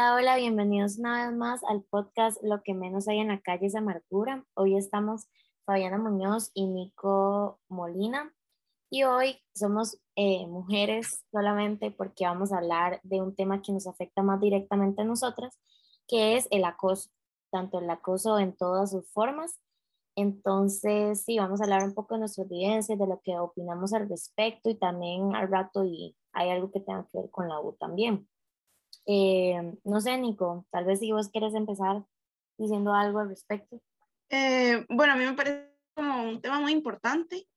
Hola, hola, bienvenidos una vez más al podcast Lo que menos hay en la calle es amargura. Hoy estamos Fabiana Muñoz y Nico Molina y hoy somos eh, mujeres solamente porque vamos a hablar de un tema que nos afecta más directamente a nosotras, que es el acoso, tanto el acoso en todas sus formas. Entonces, sí, vamos a hablar un poco de nuestras vivencias, de lo que opinamos al respecto y también al rato y hay algo que tenga que ver con la U también. Eh, no sé, Nico, tal vez si vos quieres empezar diciendo algo al respecto. Eh, bueno, a mí me parece como un tema muy importante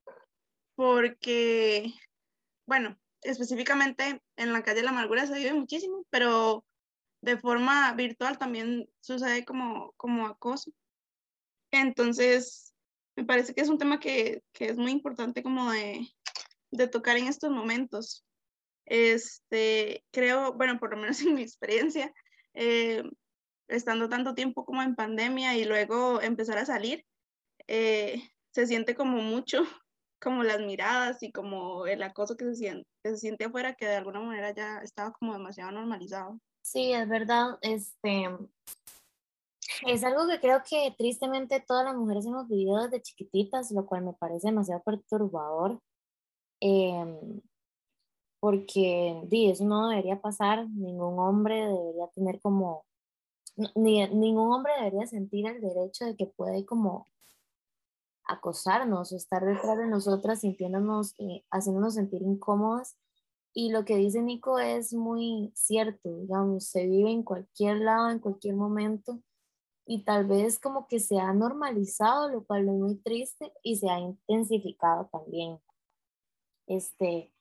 porque, bueno, específicamente en la calle de la amargura se vive muchísimo, pero de forma virtual también sucede como, como acoso. Entonces, me parece que es un tema que, que es muy importante como de, de tocar en estos momentos. Este, creo, bueno, por lo menos en mi experiencia, eh, estando tanto tiempo como en pandemia y luego empezar a salir, eh, se siente como mucho, como las miradas y como el acoso que se siente, que se siente afuera, que de alguna manera ya estaba como demasiado normalizado. Sí, es verdad, este, es algo que creo que tristemente todas las mujeres hemos vivido desde chiquititas, lo cual me parece demasiado perturbador. Eh, porque di, eso no debería pasar, ningún hombre debería tener como, ni, ningún hombre debería sentir el derecho de que puede como acosarnos o estar detrás de nosotras sintiéndonos, eh, haciéndonos sentir incómodas. Y lo que dice Nico es muy cierto, digamos, se vive en cualquier lado, en cualquier momento, y tal vez como que se ha normalizado, lo cual es muy triste, y se ha intensificado también. Este,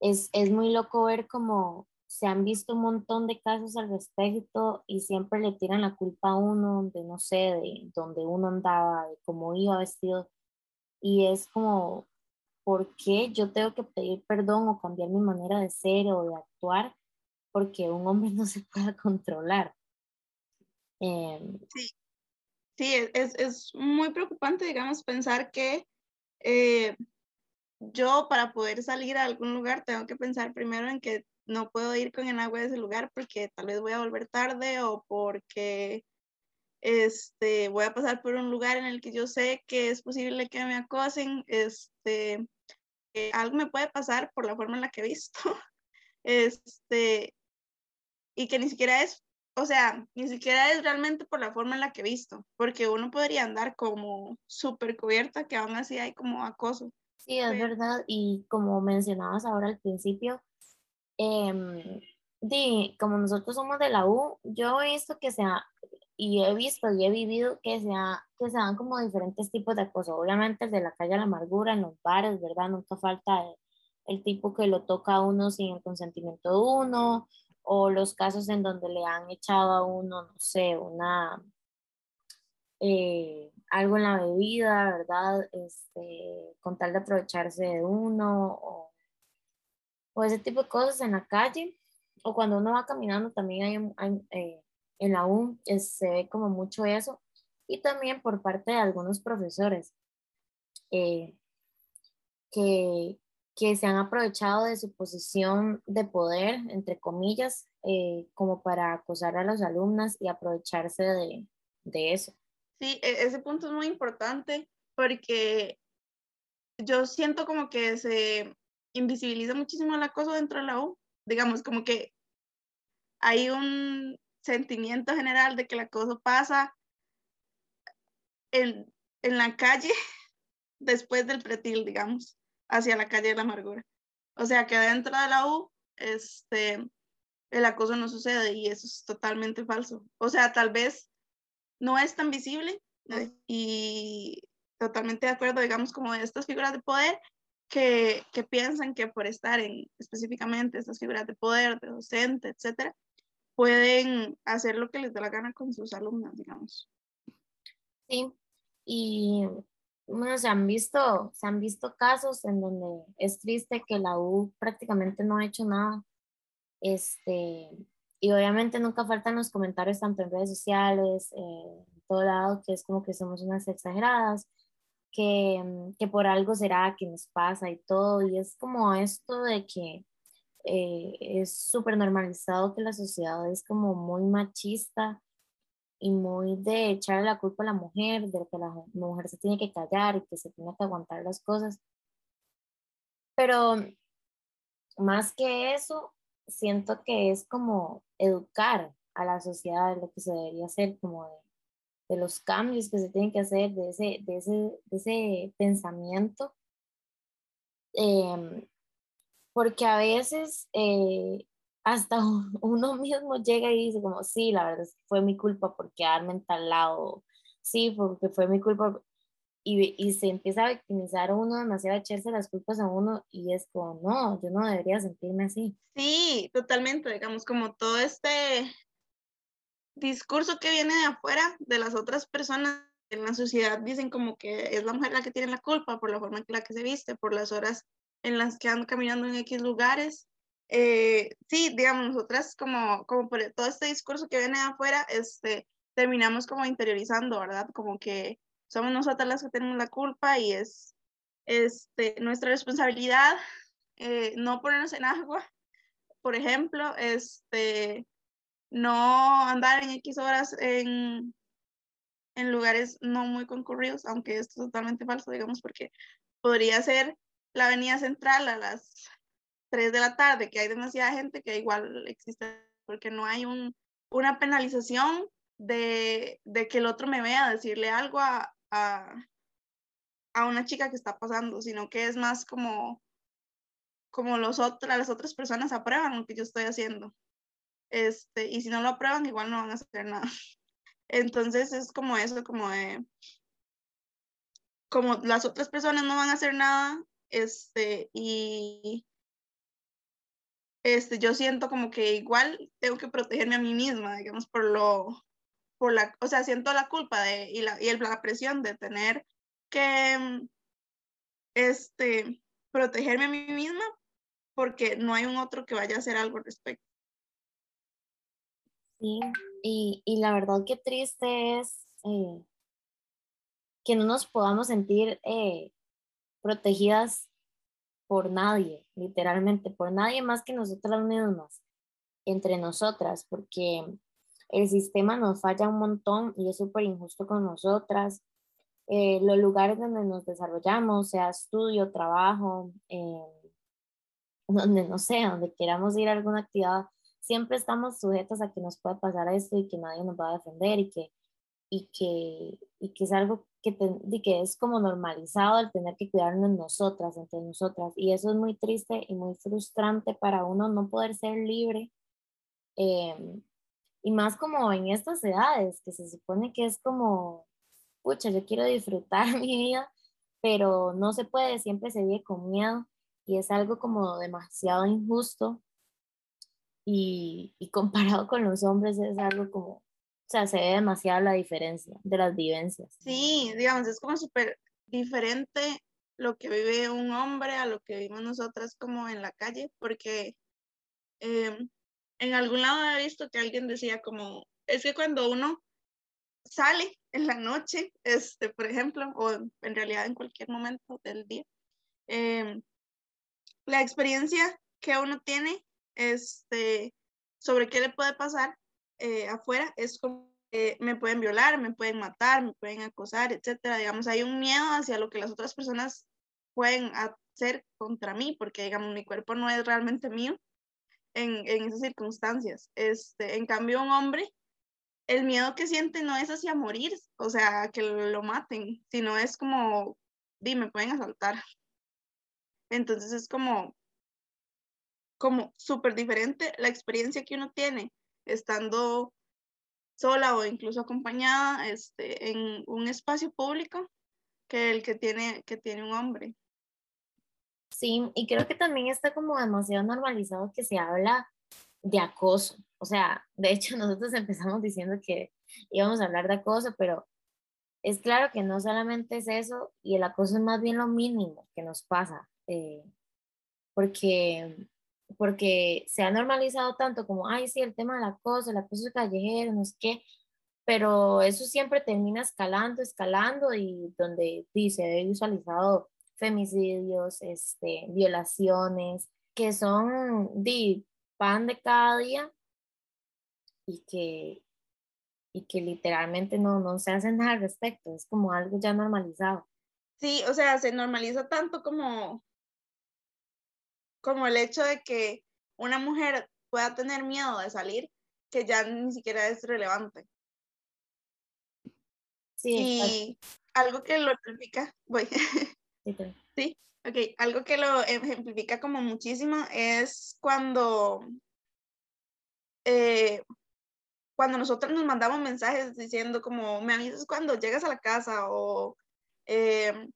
es, es muy loco ver cómo se han visto un montón de casos al respecto y siempre le tiran la culpa a uno de, no sé, de donde uno andaba, de cómo iba vestido. Y es como, ¿por qué yo tengo que pedir perdón o cambiar mi manera de ser o de actuar? Porque un hombre no se puede controlar. Em, sí, sí es, es, muy preocupante, digamos, pensar que eh, yo para poder salir a algún lugar tengo que pensar primero en que no puedo ir con el agua de ese lugar porque tal vez voy a volver tarde o porque este, voy a pasar por un lugar en el que yo sé que es posible que me acosen, este, algo me puede pasar por la forma en la que he visto, este, y que ni siquiera es, o sea, ni siquiera es realmente por la forma en la que he visto, porque uno podría andar como súper cubierta que aún así hay como acoso. Sí, es verdad. Y como mencionabas ahora al principio, eh, como nosotros somos de la U, yo he visto que se ha, y he visto y he vivido que se, que se dan como diferentes tipos de acoso. Obviamente el de la calle a la amargura, en los bares, ¿verdad? Nunca falta el, el tipo que lo toca a uno sin el consentimiento de uno, o los casos en donde le han echado a uno, no sé, una... Eh, algo en la bebida, ¿verdad? Este, con tal de aprovecharse de uno o, o, ese tipo de cosas en la calle o cuando uno va caminando también hay, eh, en la U se ve como mucho eso y también por parte de algunos profesores eh, que, que se han aprovechado de su posición de poder, entre comillas, eh, como para acosar a las alumnas y aprovecharse de, de eso. Sí, e-, ese punto es muy importante porque yo siento como que se invisibiliza muchísimo el acoso dentro de la U. Digamos, como que hay un sentimiento general de que el acoso pasa en, en la calle después del pretil, digamos, hacia la calle de la amargura. O sea que dentro de la U, este, el acoso no sucede y eso es totalmente falso. O sea, tal vez no es tan visible y totalmente de acuerdo, digamos, como de estas figuras de poder que, que, piensan que por estar en específicamente estas figuras de poder, de docente, etcétera, pueden hacer lo que les dé la gana con sus alumnos, digamos. Sí, y bueno, se han visto, se han visto casos en donde es triste que la U prácticamente no ha hecho nada. Este, y obviamente nunca faltan los comentarios tanto en redes sociales, eh, en todo lado, que es como que somos unas exageradas, que, mm, que por algo será que nos pasa y todo. Y es como esto de que eh, es súper normalizado que la sociedad es como muy machista y muy de echarle la culpa a la mujer, de que la mujer se tiene que callar y que se tiene que aguantar las cosas. Pero más que eso, siento que es como educar a la sociedad de lo que se debería hacer, como de, de los cambios que se tienen que hacer, de ese, de ese, de ese pensamiento. Em, porque a veces eh, hasta uno mismo llega y dice como, sí, la verdad fue mi culpa por quedarme en tal lado, sí, porque fue mi culpa, y, y se empieza a victimizar uno demasiado, a echarse las culpas a uno, y es como, no, yo no debería sentirme así. Sí, totalmente, digamos, como todo este discurso que viene de afuera, de las otras personas en la sociedad, dicen como que es la mujer la que tiene la culpa por la forma en la que se viste, por las horas en las que ando caminando en X lugares. Eh, sí, digamos, nosotras como, como por todo este discurso que viene de afuera, este, terminamos como interiorizando, ¿verdad? Como que somos nosotras las que tenemos la culpa y es este, nuestra responsabilidad eh, no ponernos en agua, por ejemplo, este, no andar en X horas en, en lugares no muy concurridos, aunque esto es totalmente falso, digamos, porque podría ser la avenida central a las 3 de la tarde, que hay demasiada gente que igual existe, porque no hay un, una penalización de, de, que el otro me vea decirle algo a, a, a, una chica que está pasando, sino que es más como, como los otros, las otras personas aprueban lo que yo estoy haciendo. Este, y si no lo aprueban, igual no van a hacer nada. Entonces es como eso, como de, como las otras personas no van a hacer nada, este, y este, yo siento como que igual tengo que protegerme a mí misma, digamos, por lo, por la, o sea, siento la culpa de, y, la, y la presión de tener que, este, protegerme a mí misma porque no hay un otro que vaya a hacer algo al respecto. Sí, y, y la verdad que triste es eh, que no nos podamos sentir eh, protegidas por nadie, literalmente, por nadie más que nosotras mismas, entre nosotras, porque el sistema nos falla un montón y es súper injusto con nosotras. Eh, los lugares donde nos desarrollamos, sea estudio, trabajo, eh, donde no sé, donde queramos ir a alguna actividad, siempre estamos sujetos a que nos pueda pasar esto y que nadie nos va a defender y que, y que, y que es algo que, que es como normalizado el tener que cuidarnos nosotras, entre nosotras. Y eso es muy triste y muy frustrante para uno no poder ser libre. Em, y más como en estas edades, que se supone que es como, pucha, yo quiero disfrutar mi vida, pero no se puede, siempre se vive con miedo y es algo como demasiado injusto. Y, y comparado con los hombres es algo como o sea, se ve demasiado la diferencia de las vivencias. Sí, digamos, es como súper diferente lo que vive un hombre a lo que vivimos nosotras como en la calle, porque em, en algún lado he visto que alguien decía como, es que cuando uno sale en la noche, este, por ejemplo, o en realidad en cualquier momento del día, em, la experiencia que uno tiene este, sobre qué le puede pasar eh, afuera es como me pueden violar, me pueden matar, me pueden acosar, etcétera. Digamos, hay un miedo hacia lo que las otras personas pueden hacer contra mí, porque, digamos, mi cuerpo no es realmente mío en, en esas circunstancias. Este, en cambio, un hombre, el miedo que siente no es hacia morir, o sea, que lo maten, sino es como, dime, me pueden asaltar. Entonces es como, como súper diferente la experiencia que uno tiene estando sola o incluso acompañada este, en un espacio público que el que tiene, que tiene un hombre. Sí, y creo que también está como demasiado normalizado que se habla de acoso. O sea, de hecho nosotros empezamos diciendo que íbamos a hablar de acoso, pero es claro que no solamente es eso, y el acoso es más bien lo mínimo que nos pasa, eh, porque porque se ha normalizado tanto como, ay, sí, el tema del acoso, el acoso callejero, no sé qué, pero eso siempre termina escalando, escalando y donde sí, se ve visualizado femicidios, este, violaciones, que son de pan de cada día y que, y que literalmente no, no se hace nada al respecto, es como algo ya normalizado. Sí, o sea, se normaliza tanto como, como el hecho de que una mujer pueda tener miedo de salir, que ya ni siquiera es relevante. Sí, y algo que lo ejemplifica, voy. Sí, ok, algo que lo ejemplifica como muchísimo es cuando, eh, cuando nosotros nos mandamos mensajes diciendo como, me avisas cuando llegas a la casa o eh,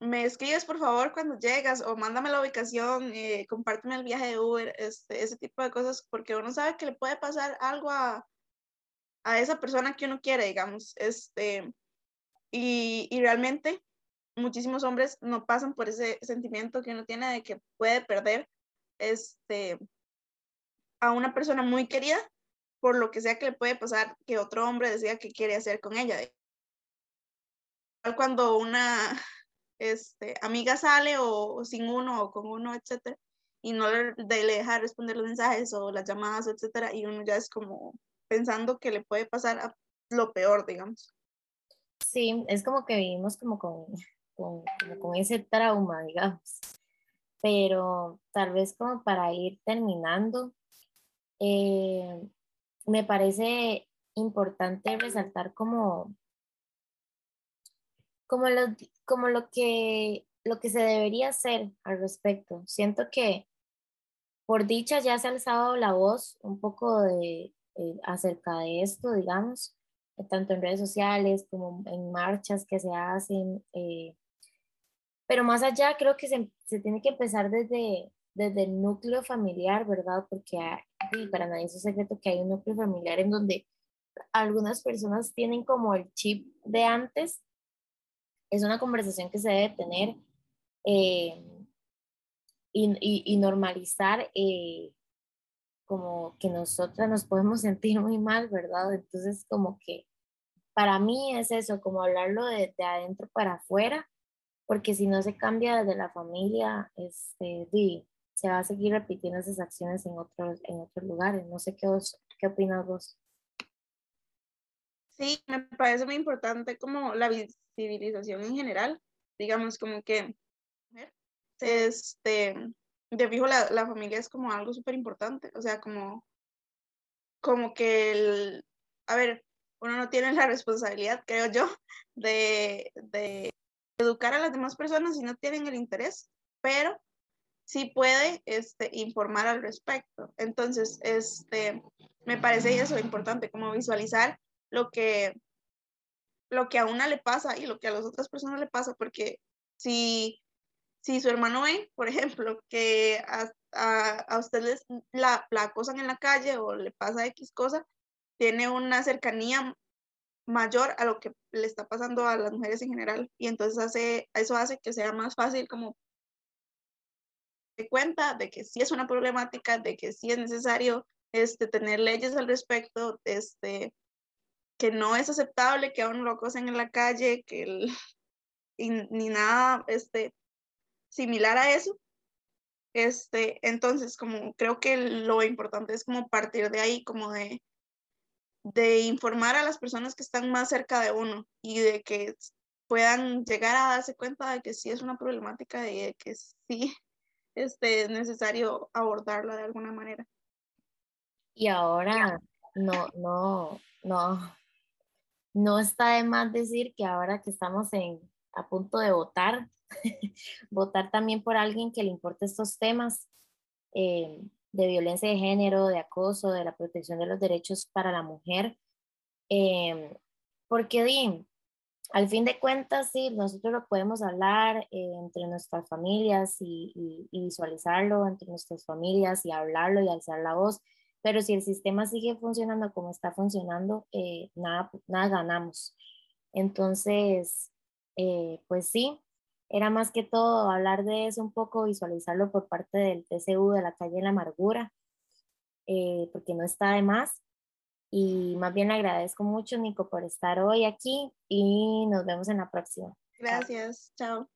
me escribes por favor cuando llegas o mándame la ubicación, eh, compárteme el viaje de Uber, este, ese tipo de cosas, porque uno sabe que le puede pasar algo a, a esa persona que uno quiere, digamos. Este, y, y realmente muchísimos hombres no pasan por ese sentimiento que uno tiene de que puede perder este, a una persona muy querida por lo que sea que le puede pasar que otro hombre decida que quiere hacer con ella. Cuando una este, amiga sale o, sin uno o con uno, etcétera, y no le, le deja responder los mensajes o las llamadas, etcétera, y uno ya es como pensando que le puede pasar a lo peor, digamos. Sí, es como que vivimos como con, con, con ese trauma, digamos. Pero tal vez como para ir terminando, eh, me parece importante resaltar como, como, lo, como lo, que, lo que se debería hacer al respecto. Siento que por dicha ya se ha alzado la voz un poco de, eh, acerca de esto, digamos, tanto en redes sociales como en marchas que se hacen. Eh, pero más allá creo que se, se, tiene que empezar desde, desde el núcleo familiar, ¿verdad? Porque para nadie es un secreto que hay un núcleo familiar en donde algunas personas tienen como el chip de antes. Es una conversación que se debe tener eh, y, y, y, normalizar eh, como que nosotras nos podemos sentir muy mal, ¿verdad? Entonces como que para mí es eso, como hablarlo de, de adentro para afuera porque si no se cambia desde la familia, este, se va a seguir repitiendo esas acciones en otros, en otros lugares. No sé qué, qué opinas vos. Sí, me parece muy importante como la visibilización en general, digamos como que, este, de fijo la, la familia es como algo súper importante, o sea, como, como que el, a ver, uno no tiene la responsabilidad, creo yo, de, de educar a las demás personas si no tienen el interés, pero sí puede este, informar al respecto. Entonces, este, me parece eso importante, como visualizar lo que, lo que a una le pasa y lo que a las otras personas le pasa, porque si, si su hermano ve, por ejemplo, que a, a, a usted la, la acosan en la calle o le pasa X cosa, tiene una cercanía mayor a lo que le está pasando a las mujeres en general y entonces hace, eso hace que sea más fácil como de cuenta de que sí es una problemática, de que sí es necesario este, tener leyes al respecto, este, que no es aceptable que a uno lo acosen en la calle, que ni nada este, similar a eso. Este, entonces, como creo que lo importante es como partir de ahí, como de de informar a las personas que están más cerca de uno y de que puedan llegar a darse cuenta de que sí es una problemática y de que sí este, es necesario abordarla de alguna manera. Y ahora no, no, no, no está de más decir que ahora que estamos en, a punto de votar, votar también por alguien que le importe estos temas, eh, de violencia de género, de acoso, de la protección de los derechos para la mujer. Eh, porque di, al fin de cuentas, sí, nosotros lo podemos hablar eh, entre nuestras familias y, visualizarlo entre nuestras familias y hablarlo y alzar la voz, pero si el sistema sigue funcionando como está funcionando, eh, nada, nada ganamos. Entonces, pues sí, era más que todo hablar de eso un poco, visualizarlo por parte del TCU de la calle la amargura, eh, porque no está de más. Y más bien le agradezco mucho, Nico, por estar hoy aquí y nos vemos en la próxima. Gracias, chao.